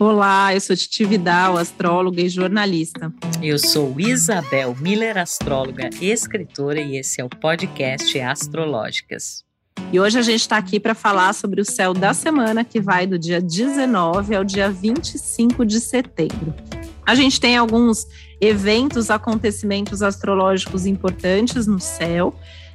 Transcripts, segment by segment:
Olá, eu sou Titi Vidal, astróloga e jornalista. Eu sou Isabel Miller, astróloga e escritora, e esse é o podcast Astrológicas. E hoje a gente está aqui para falar sobre o céu da semana, que vai do dia 19 ao dia 25 de setembro. A gente tem alguns eventos, acontecimentos astrológicos importantes no céu.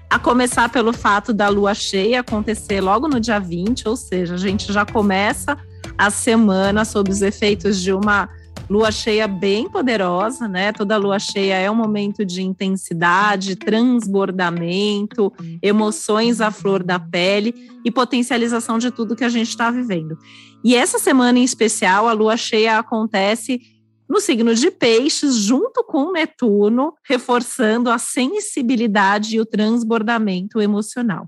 A começar pelo fato da lua cheia acontecer logo no dia 20, ou seja, a gente já começa a semana sob os efeitos de uma lua cheia bem poderosa, né? Toda lua cheia é um momento de intensidade, transbordamento, emoções à flor da pele e potencialização de tudo que a gente está vivendo. E essa semana em especial, a lua cheia acontece no signo de Peixes, junto com Netuno, reforçando a sensibilidade e o transbordamento emocional.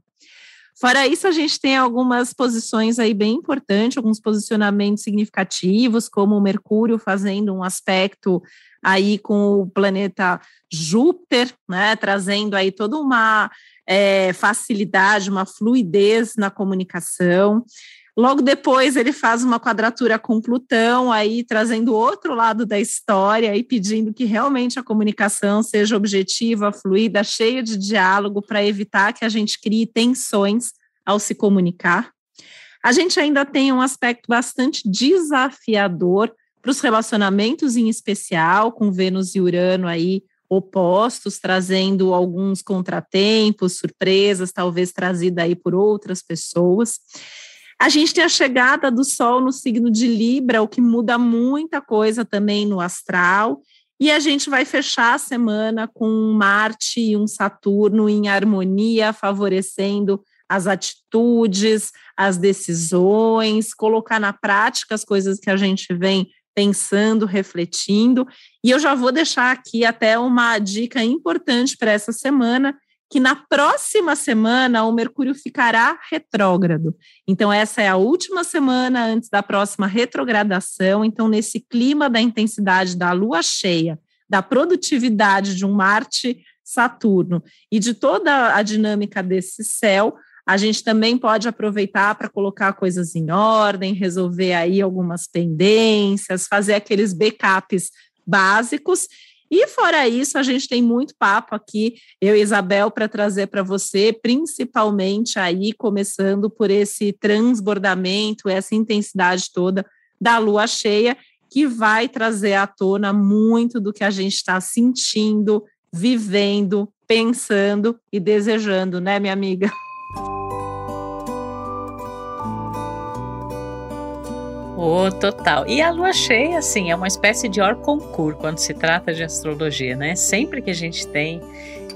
Fora isso, a gente tem algumas posições aí bem importantes, alguns posicionamentos significativos, como o Mercúrio fazendo um aspecto aí com o planeta Júpiter, né, trazendo aí toda uma é, facilidade, uma fluidez na comunicação. Logo depois ele faz uma quadratura com Plutão, aí trazendo outro lado da história e pedindo que realmente a comunicação seja objetiva, fluida, cheia de diálogo para evitar que a gente crie tensões ao se comunicar. A gente ainda tem um aspecto bastante desafiador para os relacionamentos em especial, com Vênus e Urano aí opostos, trazendo alguns contratempos, surpresas, talvez trazida aí por outras pessoas. A gente tem a chegada do Sol no signo de Libra, o que muda muita coisa também no astral. E a gente vai fechar a semana com um Marte e um Saturno em harmonia, favorecendo as atitudes, as decisões, colocar na prática as coisas que a gente vem pensando, refletindo. E eu já vou deixar aqui até uma dica importante para essa semana, que na próxima semana o Mercúrio ficará retrógrado. Então, essa é a última semana antes da próxima retrogradação. Então, nesse clima da intensidade da lua cheia, da produtividade de um Marte Saturno e de toda a dinâmica desse céu, a gente também pode aproveitar para colocar coisas em ordem, resolver aí algumas pendências, fazer aqueles backups básicos e fora isso, a gente tem muito papo aqui, eu e Isabel, para trazer para você, principalmente aí, começando por esse transbordamento, essa intensidade toda da lua cheia, que vai trazer à tona muito do que a gente está sentindo, vivendo, pensando e desejando, né, minha amiga? Oh, total. E a lua cheia, assim, é uma espécie de hors concurso quando se trata de astrologia, né? Sempre que a gente tem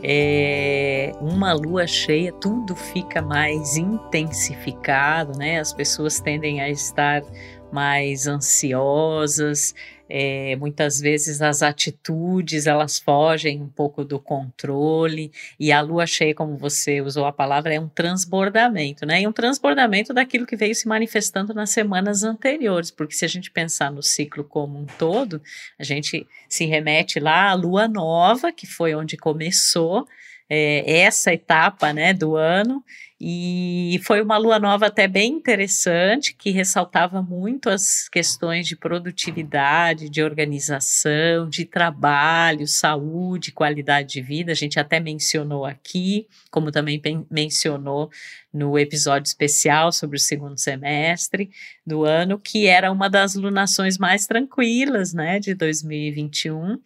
é, uma lua cheia, tudo fica mais intensificado, né? As pessoas tendem a estar mais ansiosas, é, muitas vezes as atitudes elas fogem um pouco do controle e a lua cheia, como você usou a palavra, é um transbordamento, né? E um transbordamento daquilo que veio se manifestando nas semanas anteriores, porque se a gente pensar no ciclo como um todo, a gente se remete lá à lua nova, que foi onde começou é, essa etapa, né, do ano e foi uma lua nova até bem interessante, que ressaltava muito as questões de produtividade, de organização, de trabalho, saúde, qualidade de vida. A gente até mencionou aqui, como também mencionou no episódio especial sobre o segundo semestre do ano, que era uma das lunações mais tranquilas, né, de 2021,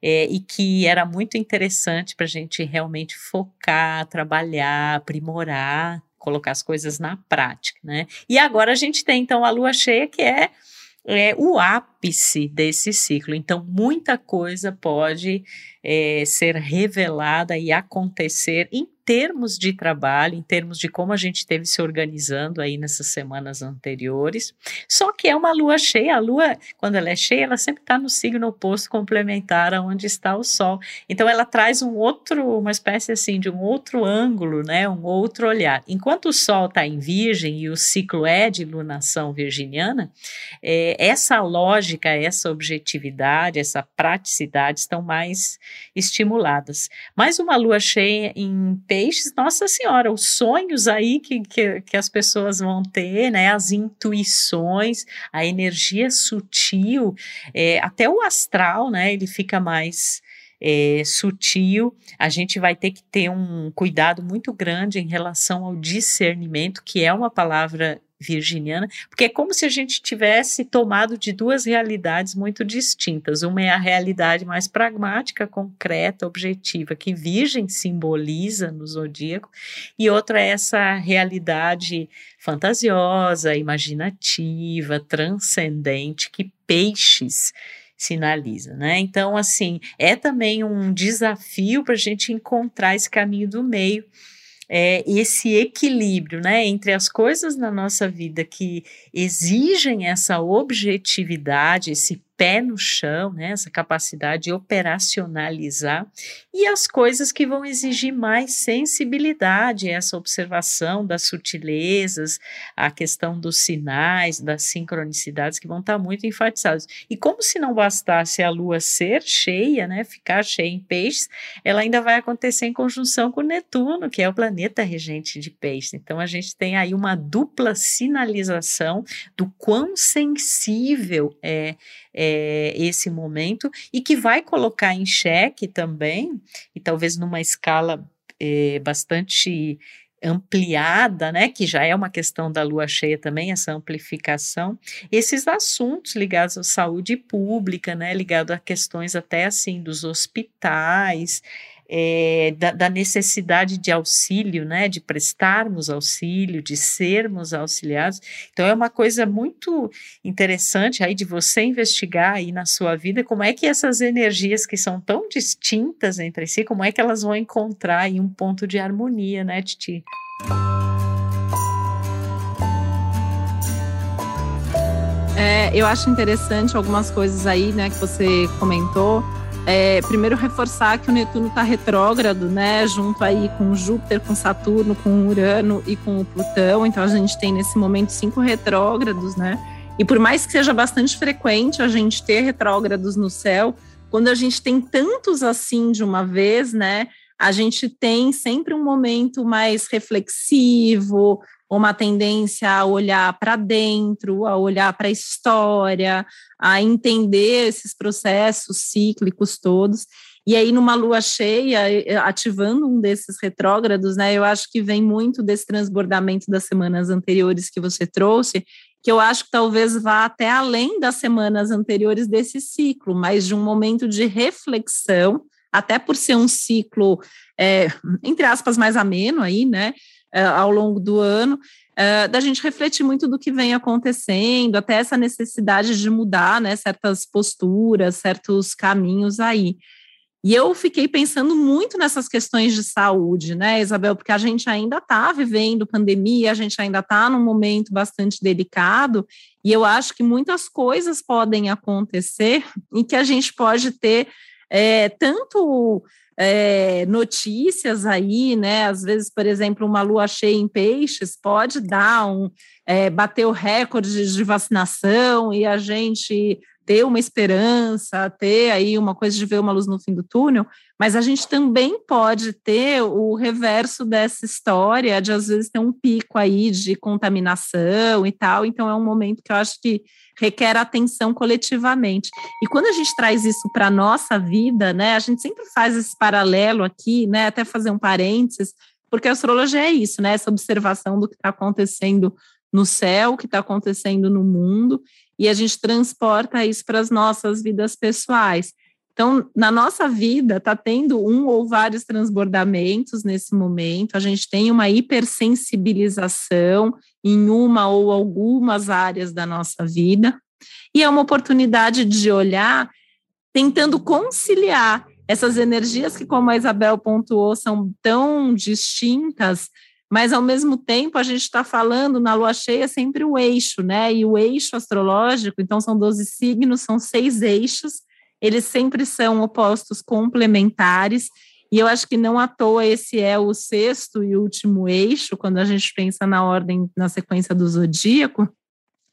é, e que era muito interessante para a gente realmente focar, trabalhar, aprimorar colocar as coisas na prática, né? E agora a gente tem então a lua cheia que é é o ápice desse ciclo. Então, muita coisa pode é, ser revelada e acontecer em termos de trabalho, em termos de como a gente teve se organizando aí nessas semanas anteriores. Só que é uma lua cheia, a lua, quando ela é cheia, ela sempre está no signo oposto complementar aonde está o sol. Então ela traz um outro, uma espécie assim de um outro ângulo, né, um outro olhar. Enquanto o sol está em virgem e o ciclo é de lunação virginiana, é, essa lógica lógica, essa objetividade, essa praticidade estão mais estimuladas. Mais uma lua cheia em peixes, nossa senhora, os sonhos aí que, que, que as pessoas vão ter, né, as intuições, a energia sutil, é, até o astral, né, ele fica mais é, sutil, a gente vai ter que ter um cuidado muito grande em relação ao discernimento, que é uma palavra virginiana, porque é como se a gente tivesse tomado de duas realidades muito distintas. Uma é a realidade mais pragmática, concreta, objetiva, que Virgem simboliza no zodíaco, e outra é essa realidade fantasiosa, imaginativa, transcendente, que Peixes sinaliza, né? Então, assim, é também um desafio para a gente encontrar esse caminho do meio, é, esse equilíbrio, né, entre as coisas na nossa vida que exigem essa objetividade, esse pé no chão, né, essa capacidade de operacionalizar, e as coisas que vão exigir mais sensibilidade, essa observação das sutilezas, a questão dos sinais, das sincronicidades que vão estar muito enfatizados. E como se não bastasse a lua ser cheia, né, ficar cheia em peixes, ela ainda vai acontecer em conjunção com Netuno, que é o planeta regente de peixes. Então a gente tem aí uma dupla sinalização do quão sensível é é, esse momento e que vai colocar em xeque também, e talvez numa escala é, bastante ampliada, né, que já é uma questão da lua cheia também, essa amplificação, esses assuntos ligados à saúde pública, né, ligado a questões até assim dos hospitais, é, da, da, necessidade de auxílio, né, de prestarmos auxílio, de sermos auxiliados. Então é uma coisa muito interessante aí de você investigar aí na sua vida como é que essas energias que são tão distintas entre si, como é que elas vão encontrar aí um ponto de harmonia, né, Titi? É, eu acho interessante algumas coisas aí, né, que você comentou. É, primeiro reforçar que o Netuno está retrógrado, né? Junto aí com Júpiter, com Saturno, com Urano e com o Plutão. Então a gente tem nesse momento cinco retrógrados, né? E por mais que seja bastante frequente a gente ter retrógrados no céu, quando a gente tem tantos assim de uma vez, né? A gente tem sempre um momento mais reflexivo, uma tendência a olhar para dentro, a olhar para a história, a entender esses processos cíclicos todos. E aí, numa lua cheia, ativando um desses retrógrados, né? Eu acho que vem muito desse transbordamento das semanas anteriores que você trouxe, que eu acho que talvez vá até além das semanas anteriores desse ciclo, mas de um momento de reflexão, até por ser um ciclo, é, entre aspas, mais ameno aí, né? uh, ao longo do ano, uh, da gente refletir muito do que vem acontecendo, até essa necessidade de mudar né, certas posturas, certos caminhos aí. E eu fiquei pensando muito nessas questões de saúde, né, Isabel, porque a gente ainda está vivendo pandemia, a gente ainda está num momento bastante delicado, e eu acho que muitas coisas podem acontecer e que a gente pode ter é, tanto é, notícias aí, né? Às vezes, por exemplo, uma lua cheia em peixes pode dar um é, bater o recorde de vacinação e a gente ter uma esperança, ter aí uma coisa de ver uma luz no fim do túnel, mas a gente também pode ter o reverso dessa história, de às vezes ter um pico aí de contaminação e tal, então é um momento que eu acho que requer atenção coletivamente. E quando a gente traz isso para a nossa vida, né, a gente sempre faz esse paralelo aqui, né, até fazer um parênteses, porque a astrologia é isso, né, essa observação do que está acontecendo no céu, o que está acontecendo no mundo, e a gente transporta isso para as nossas vidas pessoais. Então, na nossa vida, está tendo um ou vários transbordamentos nesse momento, a gente tem uma hipersensibilização em uma ou algumas áreas da nossa vida, e é uma oportunidade de olhar tentando conciliar essas energias que, como a Isabel pontuou, são tão distintas, mas ao mesmo tempo a gente está falando na lua cheia sempre o eixo, né? E o eixo astrológico, então são 12 signos, são seis eixos, eles sempre são opostos complementares, e eu acho que não à toa esse é o sexto e último eixo, quando a gente pensa na ordem, na sequência do zodíaco,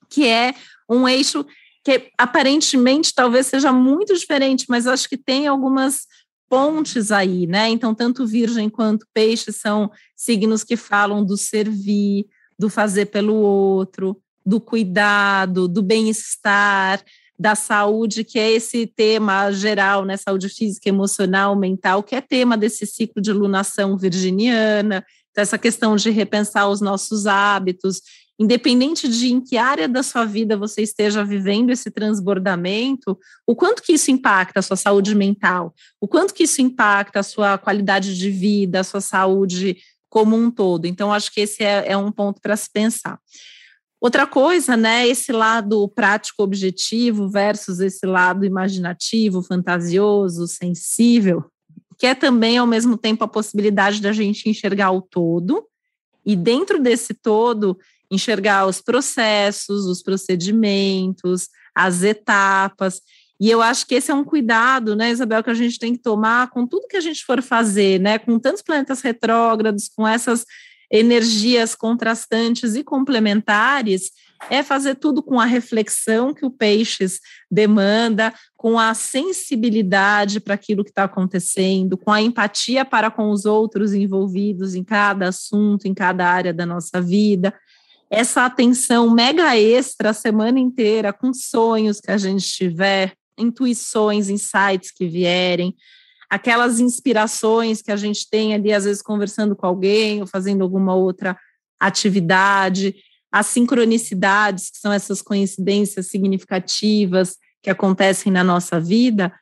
que é um eixo que aparentemente talvez seja muito diferente, mas acho que tem algumas pontes aí, né? Então, tanto Virgem quanto Peixe são signos que falam do servir, do fazer pelo outro, do cuidado, do bem-estar, da saúde, que é esse tema geral, né? Saúde física, emocional, mental, que é tema desse ciclo de lunação virginiana, então, essa questão de repensar os nossos hábitos independente de em que área da sua vida você esteja vivendo esse transbordamento, o quanto que isso impacta a sua saúde mental, o quanto que isso impacta a sua qualidade de vida, a sua saúde como um todo. Então, acho que esse é, é um ponto para se pensar. Outra coisa, né, esse lado prático objetivo versus esse lado imaginativo, fantasioso, sensível, que é também ao mesmo tempo a possibilidade da gente enxergar o todo e dentro desse todo enxergar os processos, os procedimentos, as etapas. E eu acho que esse é um cuidado, né, Isabel, que a gente tem que tomar com tudo que a gente for fazer, né, com tantos planetas retrógrados, com essas energias contrastantes e complementares, é fazer tudo com a reflexão que o Peixes demanda, com a sensibilidade para aquilo que está acontecendo, com a empatia para com os outros envolvidos em cada assunto, em cada área da nossa vida essa atenção mega extra a semana inteira, com sonhos que a gente tiver, intuições, insights que vierem, aquelas inspirações que a gente tem ali, às vezes, conversando com alguém ou fazendo alguma outra atividade, as sincronicidades, que são essas coincidências significativas que acontecem na nossa vida,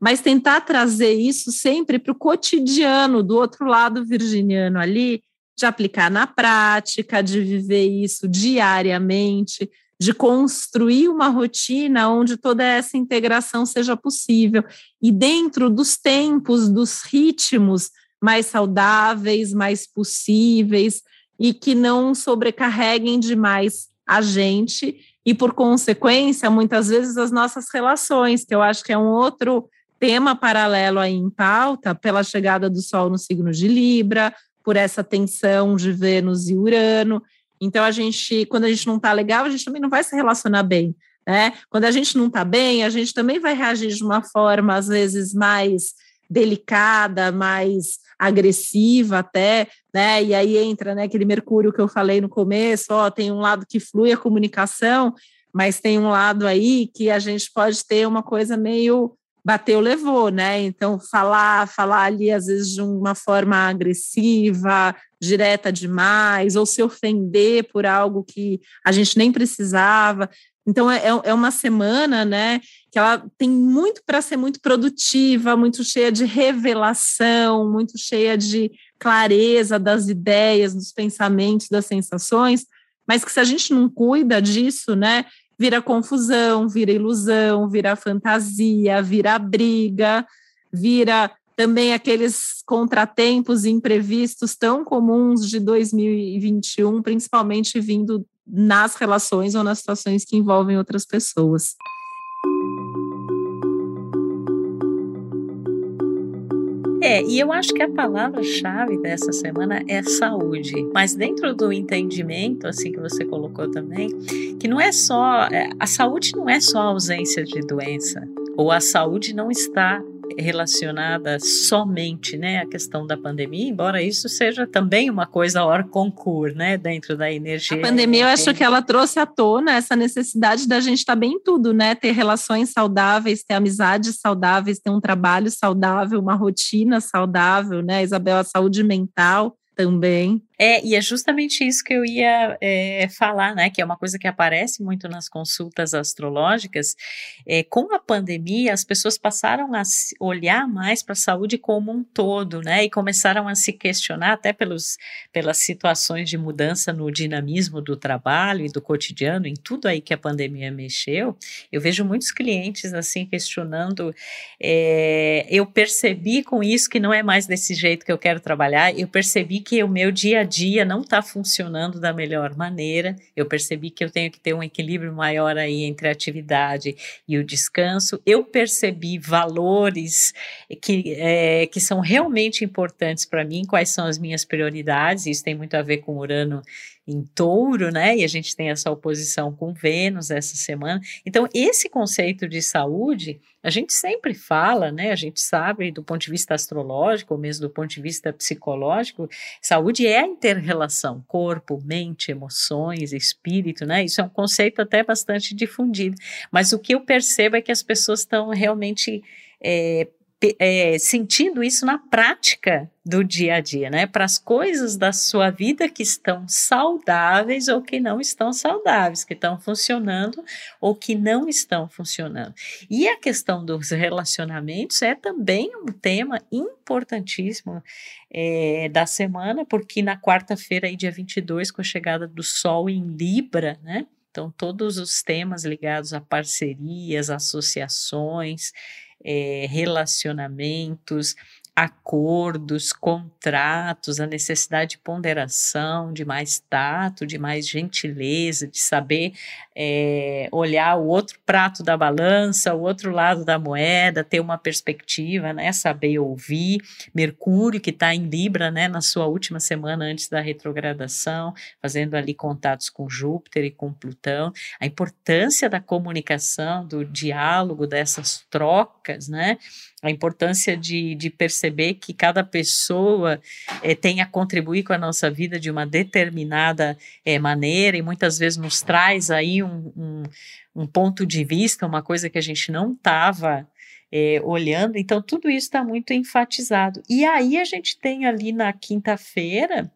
mas tentar trazer isso sempre para o cotidiano do outro lado virginiano ali, de aplicar na prática, de viver isso diariamente, de construir uma rotina onde toda essa integração seja possível. E dentro dos tempos, dos ritmos mais saudáveis, mais possíveis e que não sobrecarreguem demais a gente e, por consequência, muitas vezes as nossas relações, que eu acho que é um outro tema paralelo aí em pauta, pela chegada do Sol no signo de Libra, por essa tensão de Vênus e Urano. Então, a gente, quando a gente não está legal, a gente também não vai se relacionar bem. Né? Quando a gente não está bem, a gente também vai reagir de uma forma, às vezes, mais delicada, mais agressiva até, né? E aí entra né, aquele Mercúrio que eu falei no começo, ó, tem um lado que flui a comunicação, mas tem um lado aí que a gente pode ter uma coisa meio bateu, levou, né? Então, falar, falar ali, às vezes, de uma forma agressiva, direta demais, ou se ofender por algo que a gente nem precisava. Então, é, é, é uma semana, né, que ela tem muito para ser muito produtiva, muito cheia de revelação, muito cheia de clareza das ideias, dos pensamentos, das sensações, mas que se a gente não cuida disso, né, vira confusão, vira ilusão, vira fantasia, vira briga, vira também aqueles contratempos imprevistos tão comuns de 2021, principalmente vindo nas relações ou nas situações que envolvem outras pessoas. É, e eu acho que a palavra-chave dessa semana é saúde. Mas dentro do entendimento, assim que você colocou também, que não é só. É, a saúde não é só ausência de doença, ou a saúde não está relacionada somente né, à questão da pandemia, embora isso seja também uma coisa hors concurso, né, dentro da energia. A pandemia, eu acho que ela trouxe à tona essa necessidade da gente estar bem em tudo, né, ter relações saudáveis, ter amizades saudáveis, ter um trabalho saudável, uma rotina saudável, né, Isabel, a saúde mental também. É, e é justamente isso que eu ia é, falar, né? Que é uma coisa que aparece muito nas consultas astrológicas. É, com a pandemia, as pessoas passaram a olhar mais para a saúde como um todo, né? E começaram a se questionar, até pelos, pelas situações de mudança no dinamismo do trabalho e do cotidiano, em tudo aí que a pandemia mexeu. Eu vejo muitos clientes assim questionando. É, eu percebi com isso que não é mais desse jeito que eu quero trabalhar. Eu percebi que o meu dia a dia não está funcionando da melhor maneira. Eu percebi que eu tenho que ter um equilíbrio maior aí entre a atividade e o descanso. Eu percebi valores que, é, que são realmente importantes para mim, quais são as minhas prioridades. Isso tem muito a ver com Urano em touro, né? E a gente tem essa oposição com Vênus essa semana. Então, esse conceito de saúde, a gente sempre fala, né? A gente sabe do ponto de vista astrológico, ou mesmo do ponto de vista psicológico, saúde é a interrelação corpo, mente, emoções, espírito, né? Isso é um conceito até bastante difundido. Mas o que eu percebo é que as pessoas estão realmente é, é, sentindo isso na prática do dia a dia, né? Para as coisas da sua vida que estão saudáveis ou que não estão saudáveis, que estão funcionando ou que não estão funcionando. E a questão dos relacionamentos é também um tema importantíssimo é, da semana, porque na quarta-feira, dia 22, com a chegada do Sol em Libra, né? Então, todos os temas ligados a parcerias, associações, é, relacionamentos, acordos, contratos, a necessidade de ponderação, de mais tato, de mais gentileza, de saber é, olhar o outro prato da balança, o outro lado da moeda, ter uma perspectiva, né, saber ouvir. Mercúrio, que está em Libra, né, na sua última semana antes da retrogradação, fazendo ali contatos com Júpiter e com Plutão. A importância da comunicação, do diálogo, dessas trocas, né, a importância de, de perceber que cada pessoa é, tem a contribuir com a nossa vida de uma determinada é, maneira e muitas vezes nos traz aí um, um, um ponto de vista, uma coisa que a gente não estava é, olhando. Então, tudo isso está muito enfatizado. E aí a gente tem ali na quinta-feira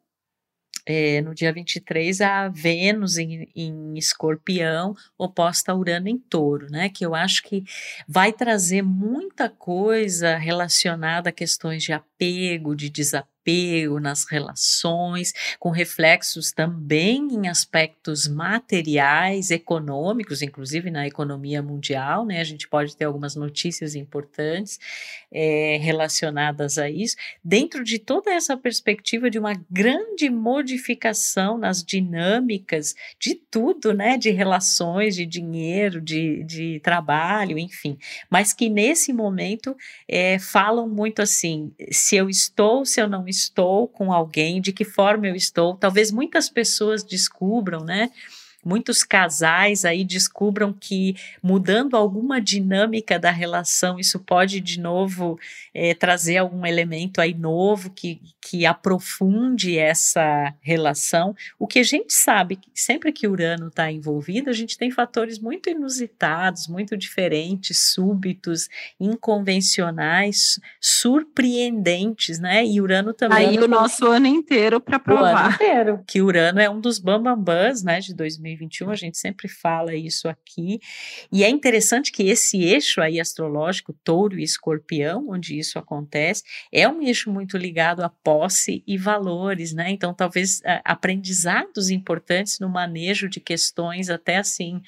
é, no dia 23, a Vênus em, em escorpião, oposta a Urano em touro, né? Que eu acho que vai trazer muita coisa relacionada a questões de apego, de desapego apego nas relações, com reflexos também em aspectos materiais, econômicos, inclusive na economia mundial, né? A gente pode ter algumas notícias importantes é, relacionadas a isso, dentro de toda essa perspectiva de uma grande modificação nas dinâmicas de tudo, né? De relações, de dinheiro, de, de trabalho, enfim, mas que nesse momento é, falam muito assim: se eu estou, se eu não estou com alguém, de que forma eu estou. Talvez muitas pessoas descubram, né? Muitos casais aí descubram que mudando alguma dinâmica da relação, isso pode de novo é, trazer algum elemento aí novo que, que aprofunde essa relação. O que a gente sabe, sempre que Urano está envolvido, a gente tem fatores muito inusitados, muito diferentes, súbitos, inconvencionais, surpreendentes, né? E Urano também. Aí o nosso ano inteiro para provar. O ano inteiro. Que Urano é um dos bambambãs, né, de 2020 2021, a gente sempre fala isso aqui. E é interessante que esse eixo aí astrológico, touro e escorpião, onde isso acontece, é um eixo muito ligado a posse e valores, né? Então, talvez aprendizados importantes no manejo de questões até assim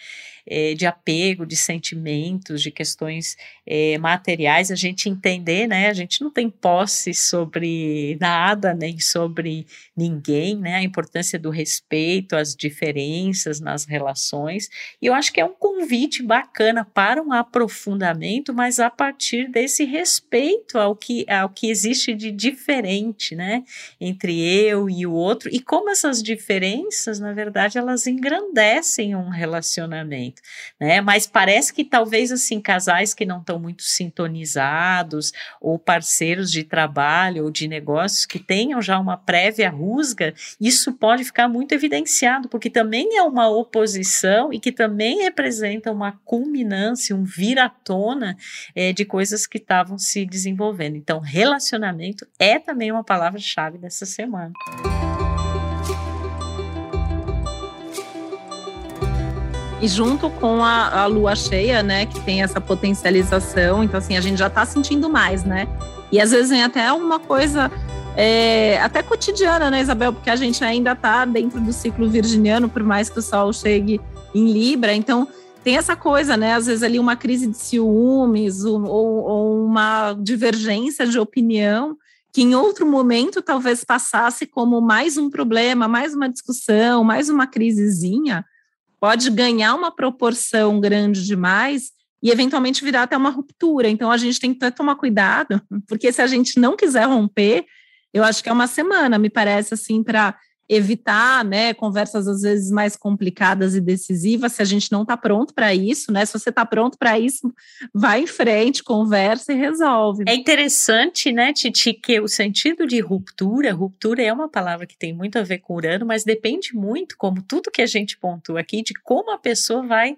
é, de apego, de sentimentos, de questões é, materiais, a gente entender, né? A gente não tem posse sobre nada, nem sobre ninguém, né? A importância do respeito, as diferenças nas relações. E eu acho que é um convite bacana para um aprofundamento, mas a partir desse respeito ao que, ao que existe de diferente, né? Entre eu e o outro, e como essas diferenças, na verdade, elas engrandecem um relacionamento né? Mas parece que talvez assim casais que não estão muito sintonizados ou parceiros de trabalho ou de negócios que tenham já uma prévia rusga, isso pode ficar muito evidenciado, porque também é uma oposição e que também representa uma culminância, um viratona é, de coisas que estavam se desenvolvendo. Então, relacionamento é também uma palavra-chave dessa semana. E junto com a, a, lua cheia, né, que tem essa potencialização, então assim, a gente já está sentindo mais, né? E às vezes vem até uma coisa é, até cotidiana, né, Isabel? Porque a gente ainda está dentro do ciclo virginiano, por mais que o Sol chegue em Libra, então tem essa coisa, né? Às vezes ali uma crise de ciúmes ou, ou uma divergência de opinião que em outro momento talvez passasse como mais um problema, mais uma discussão, mais uma crisezinha, pode ganhar uma proporção grande demais e eventualmente virar até uma ruptura. Então a gente tem que tomar cuidado, porque se a gente não quiser romper, eu acho que é uma semana, me parece assim, para evitar, né, conversas às vezes mais complicadas e decisivas, se a gente não está pronto para isso, né? Se você está pronto para isso, vai em frente, conversa e resolve. É interessante, né, Titi, que o sentido de ruptura, ruptura é uma palavra que tem muito a ver com Urano, mas depende muito, como tudo que a gente pontua aqui, de como a pessoa vai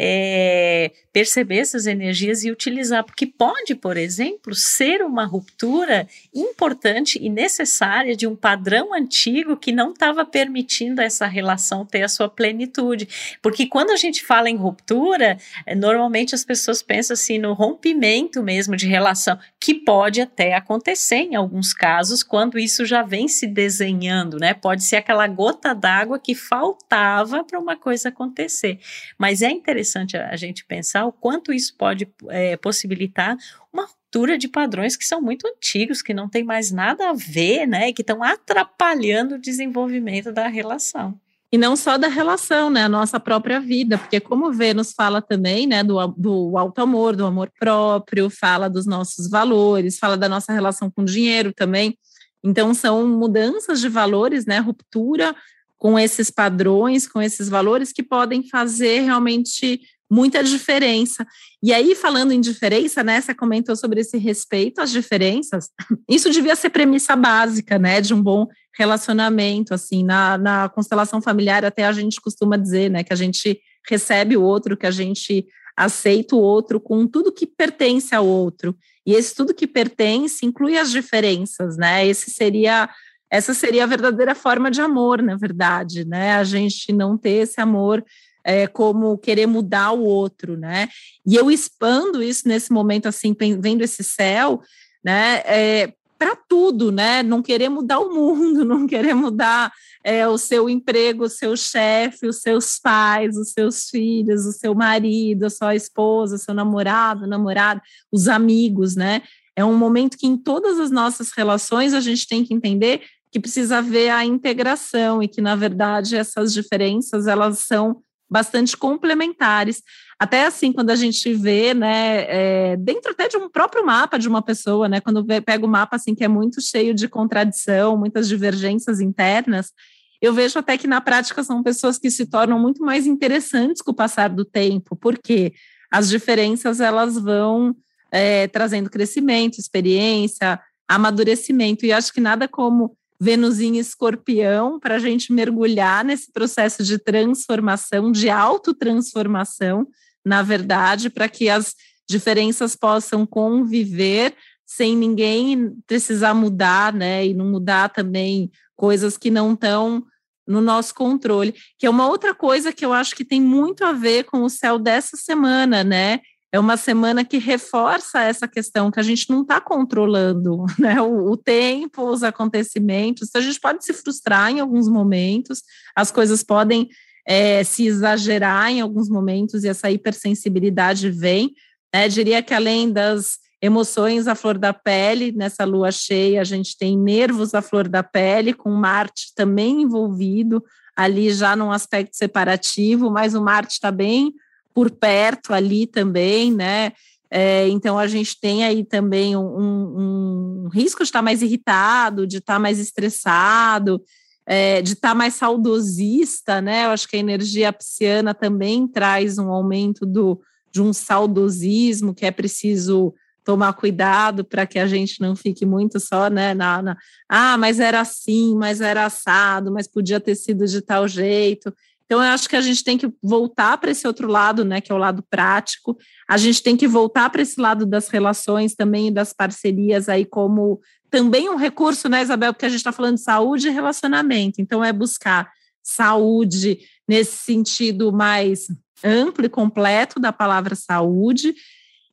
é, perceber essas energias e utilizar, porque pode, por exemplo, ser uma ruptura importante e necessária de um padrão antigo que não estava permitindo essa relação ter a sua plenitude. Porque quando a gente fala em ruptura, é, normalmente as pessoas pensam assim no rompimento mesmo de relação, que pode até acontecer em alguns casos, quando isso já vem se desenhando, né? Pode ser aquela gota d'água que faltava para uma coisa acontecer. Mas é interessante interessante a, gente pensar o quanto isso pode é, possibilitar uma ruptura de padrões que são muito antigos, que não tem mais nada a ver, né? E que estão atrapalhando o desenvolvimento da relação. E não só da relação, né? A nossa própria vida, porque como Vênus fala também, né, do, do alto amor, do amor próprio, fala dos nossos valores, fala da nossa relação com o dinheiro também. Então, são mudanças de valores, né? Ruptura com esses padrões, com esses valores que podem fazer realmente muita diferença. E aí, falando em diferença, né, você comentou sobre esse respeito às diferenças, isso devia ser premissa básica, né, de um bom relacionamento, assim, na, na constelação familiar até a gente costuma dizer, né, que a gente recebe o outro, que a gente aceita o outro com tudo que pertence ao outro, e esse tudo que pertence inclui as diferenças, né, esse seria essa seria a verdadeira forma de amor, na verdade, né? A gente não ter esse amor é, como querer mudar o outro, né? E eu expando isso nesse momento, assim, vendo esse céu, né? É, para tudo, né? Não querer mudar o mundo, não querer mudar é, o seu emprego, o seu chefe, os seus pais, os seus filhos, o seu marido, a sua esposa, o seu namorado, namorada, os amigos, né? É um momento que em todas as nossas relações a gente tem que entender que precisa ver a integração e que, na verdade, essas diferenças elas são bastante complementares. Até assim, quando a gente vê, né, é, dentro até de um próprio mapa de uma pessoa, né, quando pega o mapa assim que é muito cheio de contradição, muitas divergências internas, eu vejo até que na prática são pessoas que se tornam muito mais interessantes com o passar do tempo, porque as diferenças elas vão é, trazendo crescimento, experiência, amadurecimento, e acho que nada como Vênus em escorpião, para a gente mergulhar nesse processo de transformação, de autotransformação, na verdade, para que as diferenças possam conviver sem ninguém precisar mudar, né? E não mudar também coisas que não estão no nosso controle, que é uma outra coisa que eu acho que tem muito a ver com o céu dessa semana, né? É uma semana que reforça essa questão que a gente não está controlando né? O, o, tempo, os acontecimentos. A gente pode se frustrar em alguns momentos, as coisas podem é, se exagerar em alguns momentos e essa hipersensibilidade vem. Né? Diria que além das emoções à flor da pele, nessa lua cheia, a gente tem nervos à flor da pele, com Marte também envolvido ali já num aspecto separativo, mas o Marte está bem por perto ali também, né? É, então a gente tem aí também um, um, um, risco de estar mais irritado, de estar mais estressado, é, de estar mais saudosista, né? Eu acho que a energia pisciana também traz um aumento do, de um saudosismo que é preciso tomar cuidado para que a gente não fique muito só, né, na, na, ah, mas era assim, mas era assado, mas podia ter sido de tal jeito. Então, eu acho que a gente tem que voltar para esse outro lado, né, que é o lado prático. A gente tem que voltar para esse lado das relações também e das parcerias aí como também um recurso, né, Isabel, porque a gente está falando de saúde e relacionamento. Então, é buscar saúde nesse sentido mais amplo e completo da palavra saúde,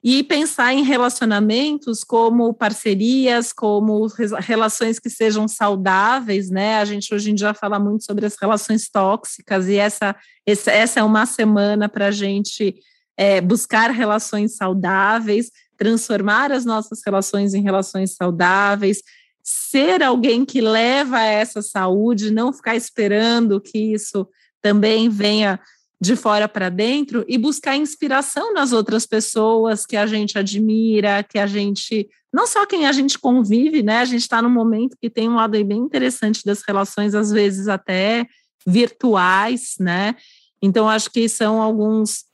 e pensar em relacionamentos como parcerias, como relações que sejam saudáveis, né? A gente hoje em dia fala muito sobre as relações tóxicas e essa, essa é uma semana para a gente é, buscar relações saudáveis, transformar as nossas relações em relações saudáveis, ser alguém que leva essa saúde, não ficar esperando que isso também venha de fora para dentro e buscar inspiração nas outras pessoas que a gente admira, que a gente não só quem a gente convive, né? A gente está num momento que tem um lado bem interessante das relações, às vezes até virtuais, né? Então, acho que são alguns,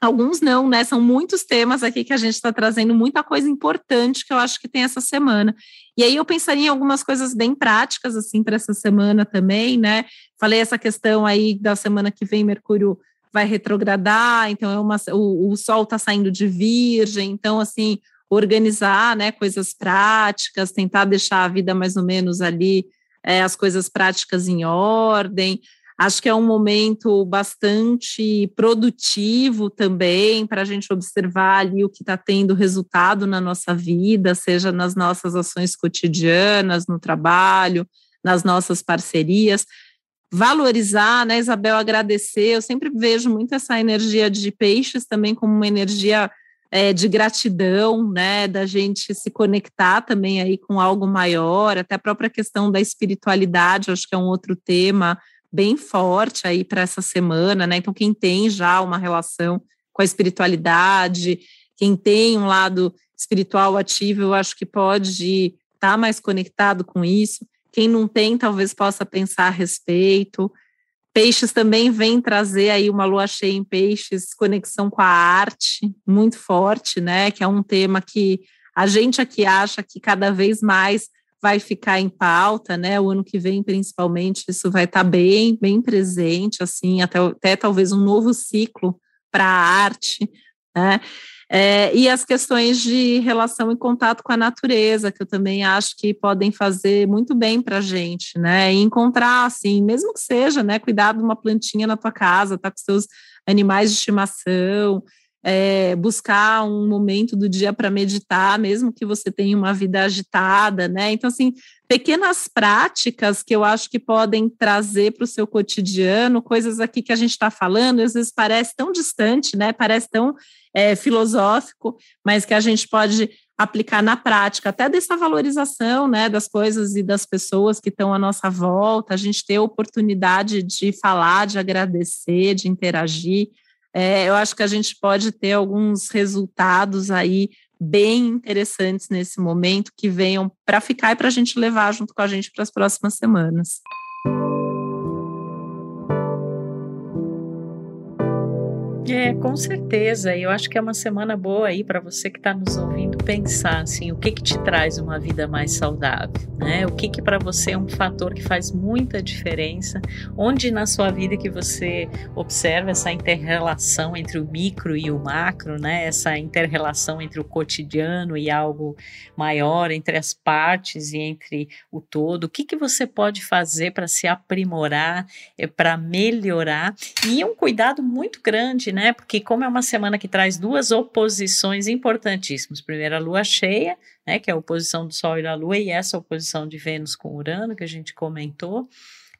alguns não, né? São muitos temas aqui que a gente está trazendo, muita coisa importante que eu acho que tem essa semana. E aí eu pensaria em algumas coisas bem práticas, assim, para essa semana também, né? Falei essa questão aí da semana que vem, Mercúrio vai retrogradar, então é uma, o, o Sol está saindo de Virgem, então, assim, organizar né, coisas práticas, tentar deixar a vida mais ou menos ali, é, as coisas práticas em ordem. Acho que é um momento bastante produtivo também para a gente observar ali o que está tendo resultado na nossa vida, seja nas nossas ações cotidianas, no trabalho, nas nossas parcerias. Valorizar, né, Isabel, agradecer. Eu sempre vejo muito essa energia de peixes também como uma energia é, de gratidão, né, da gente se conectar também aí com algo maior, até a própria questão da espiritualidade, acho que é um outro tema bem forte aí para essa semana, né? Então, quem tem já uma relação com a espiritualidade, quem tem um lado espiritual ativo, eu acho que pode estar tá mais conectado com isso. Quem não tem, talvez possa pensar a respeito. Peixes também vem trazer aí uma lua cheia em peixes, conexão com a arte, muito forte, né? Que é um tema que a gente aqui acha que cada vez mais vai ficar em pauta, né? O ano que vem, principalmente, isso vai estar tá bem, bem presente, assim, até, até talvez um novo ciclo para a arte, né? É, e as questões de relação e contato com a natureza, que eu também acho que podem fazer muito bem para a gente, né? E encontrar, assim, mesmo que seja, né? Cuidar de uma plantinha na tua casa, tá com seus animais de estimação, é, buscar um momento do dia para meditar, mesmo que você tenha uma vida agitada, né? Então, assim, pequenas práticas que eu acho que podem trazer para o seu cotidiano, coisas aqui que a gente está falando, às vezes parece tão distante, né? Parece tão é, filosófico, mas que a gente pode aplicar na prática, até dessa valorização né, das coisas e das pessoas que estão à nossa volta, a gente ter a oportunidade de falar, de agradecer, de interagir. É, eu acho que a gente pode ter alguns resultados aí bem interessantes nesse momento que venham para ficar e para a gente levar junto com a gente para as próximas semanas. É, com certeza. Eu acho que é uma semana boa aí para você que está nos ouvindo pensar assim, o que que te traz uma vida mais saudável, né? O que que para você é um fator que faz muita diferença? Onde na sua vida que você observa essa interrelação entre o micro e o macro, né? Essa interrelação entre o cotidiano e algo maior, entre as partes e entre o todo. O que que você pode fazer para se aprimorar, é, para melhorar? E um cuidado muito grande, né? Porque como é uma semana que traz duas oposições importantíssimas. Primeiro a lua cheia, né, que é a oposição do Sol e da Lua, e essa oposição de Vênus com Urano, que a gente comentou.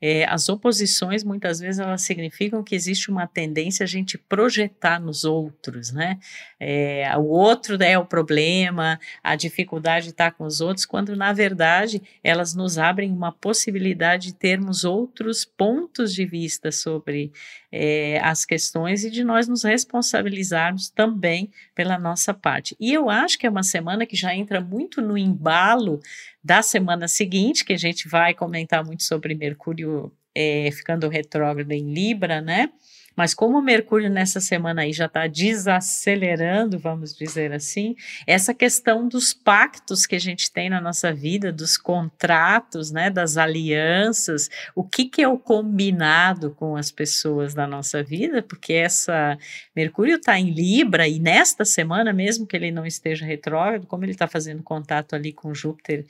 É, as oposições, muitas vezes, elas significam que existe uma tendência a gente projetar nos outros, né? É, o outro é o problema, a dificuldade de estar com os outros, quando, na verdade, elas nos abrem uma possibilidade de termos outros pontos de vista sobre é, as questões e de nós nos responsabilizarmos também pela nossa parte. E eu acho que é uma semana que já entra muito no embalo da semana seguinte, que a gente vai comentar muito sobre Mercúrio é, ficando retrógrado em Libra, né? Mas como o Mercúrio nessa semana aí já está desacelerando, vamos dizer assim, essa questão dos pactos que a gente tem na nossa vida, dos contratos, né, das alianças, o que, que é o combinado com as pessoas da nossa vida, porque essa Mercúrio está em Libra e nesta semana, mesmo que ele não esteja retrógrado, como ele está fazendo contato ali com Júpiter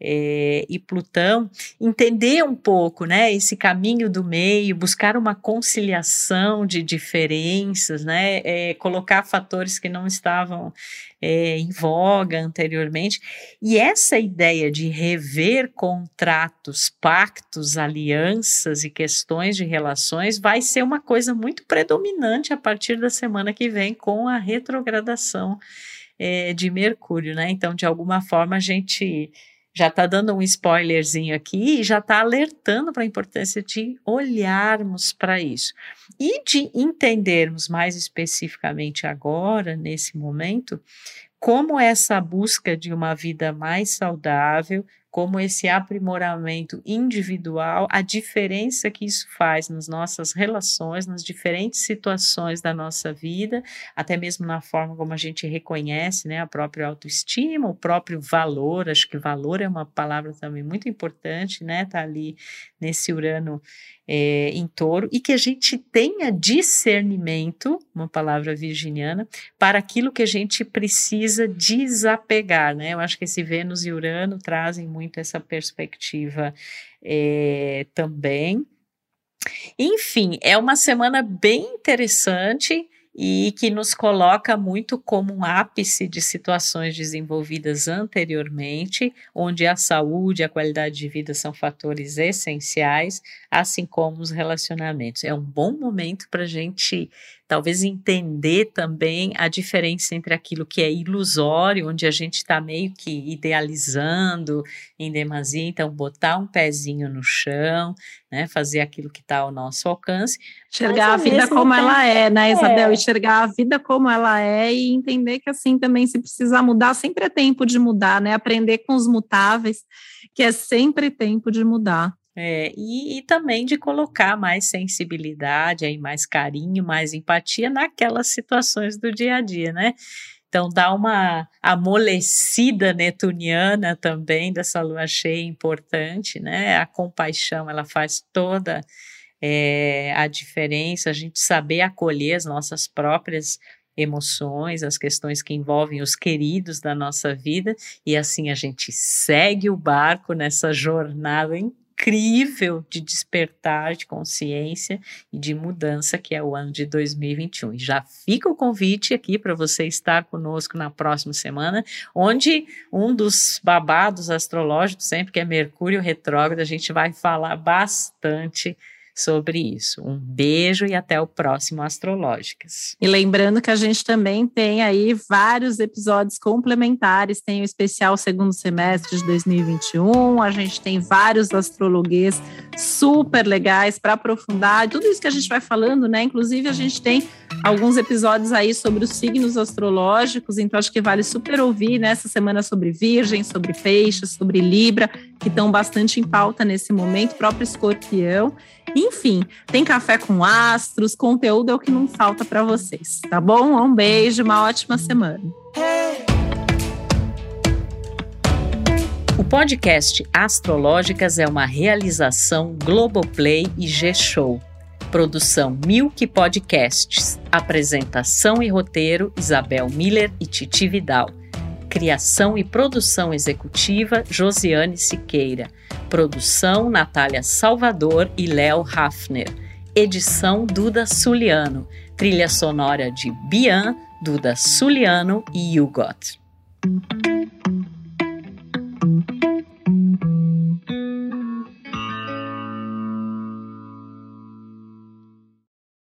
é, e Plutão, entender um pouco, né, esse caminho do meio, buscar uma conciliação de diferenças, né, é, colocar fatores que não estavam é, em voga anteriormente. E essa ideia de rever contratos, pactos, alianças e questões de relações vai ser uma coisa muito predominante a partir da semana que vem com a retrogradação de Mercúrio, né? Então, de alguma forma, a gente já está dando um spoilerzinho aqui e já está alertando para a importância de olharmos para isso. E de entendermos mais especificamente agora, nesse momento, como essa busca de uma vida mais saudável, como esse aprimoramento individual, a diferença que isso faz nas nossas relações, nas diferentes situações da nossa vida, até mesmo na forma como a gente reconhece né, a própria autoestima, o próprio valor. Acho que valor é uma palavra também muito importante, né? Tá ali nesse Urano é, em touro, e que a gente tenha discernimento, uma palavra virginiana, para aquilo que a gente precisa desapegar, né? Eu acho que esse Vênus e Urano trazem muito essa perspectiva é, também. Enfim, é uma semana bem interessante e que nos coloca muito como um ápice de situações desenvolvidas anteriormente, onde a saúde e a qualidade de vida são fatores essenciais, assim como os relacionamentos. É um bom momento para a gente talvez entender também a diferença entre aquilo que é ilusório, onde a gente está meio que idealizando em demasia, então botar um pezinho no chão, né, fazer aquilo que está ao nosso alcance. Enxergar a vida como tempo, ela é, né, Isabel? É. Enxergar a vida como ela é e entender que assim também se precisar mudar, sempre é tempo de mudar, né? Aprender com os mutáveis, que é sempre tempo de mudar. É, e, e, também de colocar mais sensibilidade, aí, mais carinho, mais empatia naquelas situações do dia a dia, né? Então, dá uma amolecida netuniana também dessa lua cheia importante, né? A compaixão, ela faz toda é, a diferença, a gente saber acolher as nossas próprias emoções, as questões que envolvem os queridos da nossa vida, e assim a gente segue o barco nessa jornada incrível de despertar de consciência e de mudança que é o ano de 2021. E já fica o convite aqui para você estar conosco na próxima semana, onde um dos babados astrológicos, sempre que é Mercúrio retrógrado, a gente vai falar bastante sobre isso. Um beijo e até o próximo Astrológicas. E lembrando que a gente também tem aí vários episódios complementares, tem o especial segundo semestre de 2021, a gente tem vários astrologuês super legais para aprofundar tudo isso que a gente vai falando, né? Inclusive a gente tem alguns episódios aí sobre os signos astrológicos, então acho que vale super ouvir nessa semana sobre Virgem, sobre Peixes, sobre Libra, que estão bastante em pauta nesse momento, próprio Escorpião. Enfim, tem café com astros, conteúdo é o que não falta para vocês, tá bom? Um beijo, uma ótima semana. O podcast Astrológicas é uma realização Globoplay e G-Show. Produção Milk Podcasts. Apresentação e roteiro Isabel Miller e Titi Vidal. Criação e produção executiva, Josiane Siqueira. Produção, Natália Salvador e Léo Hafner. Edição, Duda Suliano. Trilha sonora de Bian, Duda Suliano e Hugot.